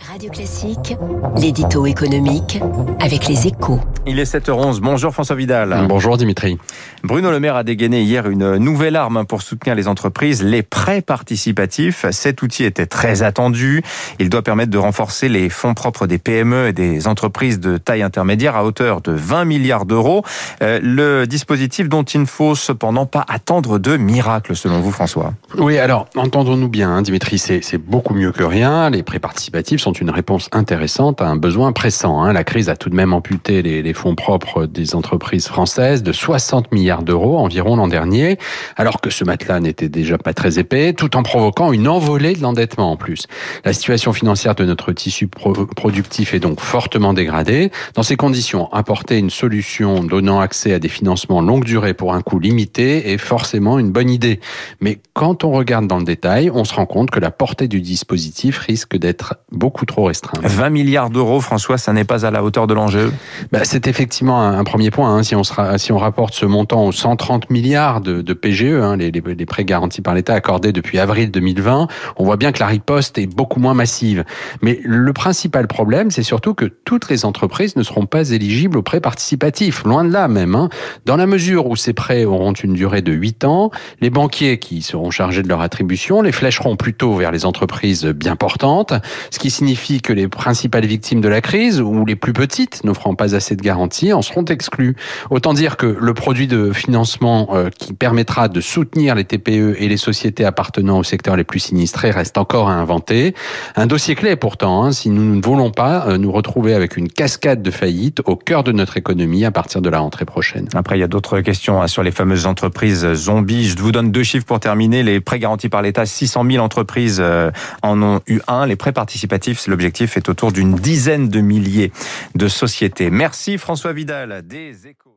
Radio Classique, l'édito économique avec les échos. Il est 7h11. Bonjour François Vidal. Bonjour Dimitri. Bruno Le Maire a dégainé hier une nouvelle arme pour soutenir les entreprises, les prêts participatifs. Cet outil était très attendu. Il doit permettre de renforcer les fonds propres des PME et des entreprises de taille intermédiaire à hauteur de 20 milliards d'euros. Euh, le dispositif dont il ne faut cependant pas attendre de miracle selon vous François. Oui, alors entendons-nous bien hein, Dimitri, c'est beaucoup mieux que rien. Les prêts participatifs sont une réponse intéressante à un besoin pressant. Hein. La crise a tout de même amputé les, fonds propres des entreprises françaises de 60 milliards d'euros environ l'an dernier, alors que ce matelas n'était déjà pas très épais, tout en provoquant une envolée de l'endettement en plus. La situation financière de notre tissu productif est donc fortement dégradée. Dans ces conditions, apporter une solution donnant accès à des financements longue durée pour un coût limité est forcément une bonne idée. Mais quand on regarde dans le détail, on se rend compte que la portée du dispositif risque d'être beaucoup trop restreint. 20 milliards d'euros, François, ça n'est pas à la hauteur de l'enjeu? Bah, C'est effectivement un, premier point. Hein. Si, on rapporte ce montant aux 130 milliards de, PGE, hein, les, prêts garantis par l'État accordés depuis avril 2020, on voit bien que la riposte est beaucoup moins massive. Mais le principal problème, c'est surtout que toutes les entreprises ne seront pas éligibles aux prêts participatifs. Loin de là même. Hein. Dans la mesure où ces prêts auront une durée de 8 ans, les banquiers qui seront chargés de leur attribution les flécheront plutôt vers les entreprises bien portantes, ce qui signifie que les principales victimes de la crise, ou les plus petites, n'offrant pas assez de garanties, en seront exclues. Autant dire que le produit de financement euh, qui permettra de soutenir les TPE et les sociétés appartenant au secteur les plus sinistrés reste encore à inventer. Un dossier clé pourtant, hein, si nous ne voulons pas euh, nous retrouver avec une cascade de faillites au cœur de notre économie à partir de la rentrée prochaine. Après, il y a d'autres questions hein, sur les fameuses entreprises zombies. Je vous donne deux chiffres pour terminer. Les prêts garantis par l'État, 600 000 entreprises euh, en ont eu un. Les prêts participatifs, L'objectif est autour d'une dizaine de milliers de sociétés. Merci François Vidal des Échos.